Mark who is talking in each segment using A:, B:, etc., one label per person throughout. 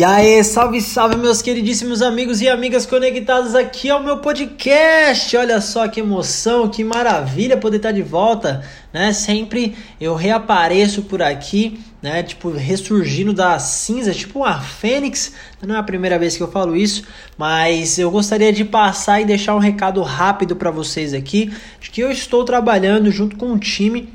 A: E aí, salve, salve, meus queridíssimos amigos e amigas conectados aqui ao meu podcast. Olha só que emoção, que maravilha poder estar de volta, né? Sempre eu reapareço por aqui, né? Tipo, ressurgindo das cinzas, tipo uma fênix. Não é a primeira vez que eu falo isso, mas eu gostaria de passar e deixar um recado rápido para vocês aqui, de que eu estou trabalhando junto com um time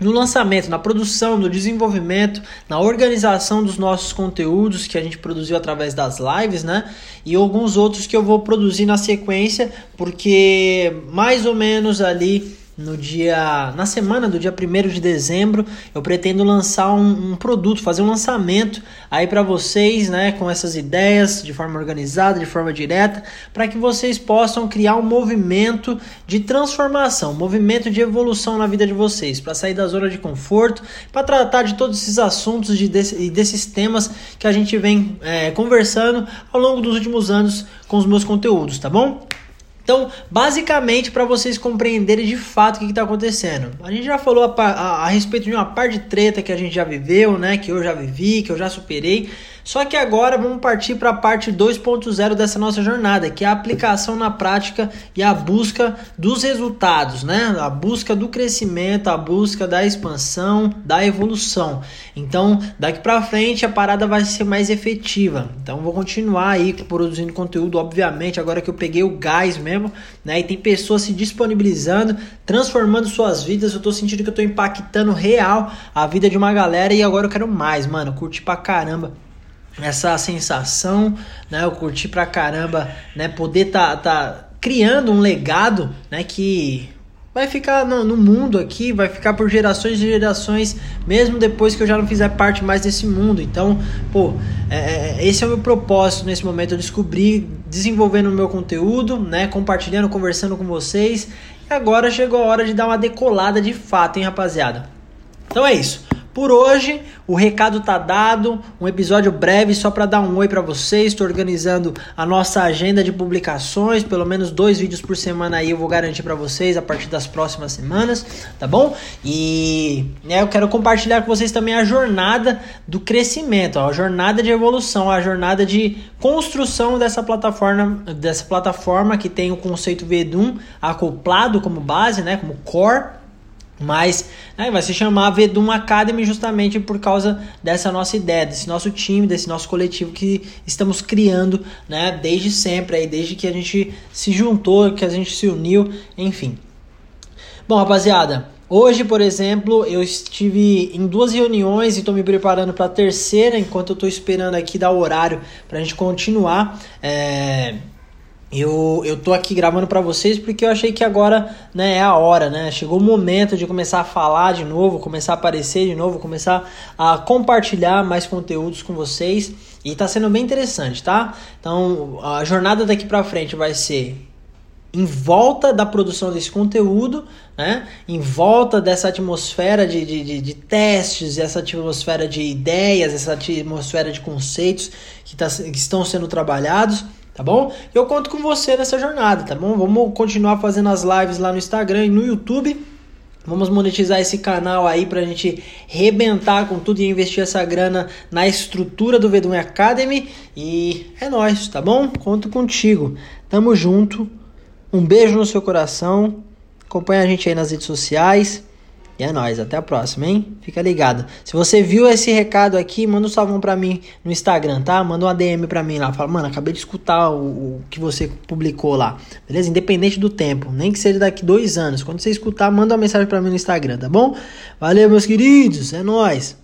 A: no lançamento, na produção, no desenvolvimento, na organização dos nossos conteúdos que a gente produziu através das lives, né? E alguns outros que eu vou produzir na sequência, porque mais ou menos ali no dia na semana do dia 1 de dezembro eu pretendo lançar um, um produto, fazer um lançamento aí para vocês, né, com essas ideias de forma organizada, de forma direta, para que vocês possam criar um movimento de transformação, um movimento de evolução na vida de vocês, para sair da zona de conforto, para tratar de todos esses assuntos de, desses temas que a gente vem é, conversando ao longo dos últimos anos com os meus conteúdos, tá bom? Então, basicamente, para vocês compreenderem de fato o que está acontecendo. A gente já falou a, a, a, respeito de uma parte de treta que a gente já viveu, né? Que eu já vivi, que eu já superei. Só que agora vamos partir para a parte 2.0 dessa nossa jornada, que é a aplicação na prática e a busca dos resultados, né? A busca do crescimento, a busca da expansão, da evolução. Então, daqui para frente a parada vai ser mais efetiva. Então, vou continuar aí produzindo conteúdo, obviamente, agora que eu peguei o gás mesmo, né? E tem pessoas se disponibilizando, transformando suas vidas. Eu tô sentindo que eu tô impactando real a vida de uma galera e agora eu quero mais, mano. Curti pra caramba essa sensação, né? Eu curti pra caramba, né? Poder tá, tá criando um legado, né? Que vai ficar no, no, mundo aqui, vai ficar por gerações e gerações, mesmo depois que eu já não fizer parte mais desse mundo. Então, pô, é, é esse é o meu propósito nesse momento. Eu descobri desenvolvendo o meu conteúdo, né? Compartilhando, conversando com vocês. E agora chegou a hora de dar uma decolada de fato, hein, rapaziada? Então é isso. Por hoje, o recado tá dado, um episódio breve só para dar um oi para vocês. Estou organizando a nossa agenda de publicações, pelo menos dois vídeos por semana aí eu vou garantir para vocês a partir das próximas semanas, tá bom? E né, eu quero compartilhar com vocês também a jornada do crescimento, ó, a jornada de evolução, a jornada de construção dessa plataforma, dessa plataforma que tem o conceito Vedum acoplado como base, né, como core mas né, vai se chamar Vedum Academy justamente por causa dessa nossa ideia, desse nosso time, desse nosso coletivo que estamos criando né, desde sempre, aí, desde que a gente se juntou, que a gente se uniu, enfim. Bom, rapaziada, hoje, por exemplo, eu estive em duas reuniões e estou me preparando para a terceira, enquanto eu estou esperando aqui dar o horário para a gente continuar. É eu, eu tô aqui gravando para vocês porque eu achei que agora né, é a hora, né? Chegou o momento de começar a falar de novo, começar a aparecer de novo, começar a compartilhar mais conteúdos com vocês e tá sendo bem interessante, tá? Então a jornada daqui para frente vai ser em volta da produção desse conteúdo, né? em volta dessa atmosfera de, de, de, de testes, essa atmosfera de ideias, essa atmosfera de conceitos que, tá, que estão sendo trabalhados tá bom? Eu conto com você nessa jornada, tá bom? Vamos continuar fazendo as lives lá no Instagram e no YouTube. Vamos monetizar esse canal aí pra gente rebentar com tudo e investir essa grana na estrutura do Vedum Academy. E é nóis, tá bom? Conto contigo. Tamo junto. Um beijo no seu coração. Acompanha a gente aí nas redes sociais. E é nóis, até a próxima, hein? Fica ligado. Se você viu esse recado aqui, manda um salvão pra mim no Instagram, tá? Manda uma DM pra mim lá. Fala, mano, acabei de escutar o, o que você publicou lá. Beleza? Independente do tempo. Nem que seja daqui dois anos. Quando você escutar, manda uma mensagem pra mim no Instagram, tá bom? Valeu, meus queridos. É nóis.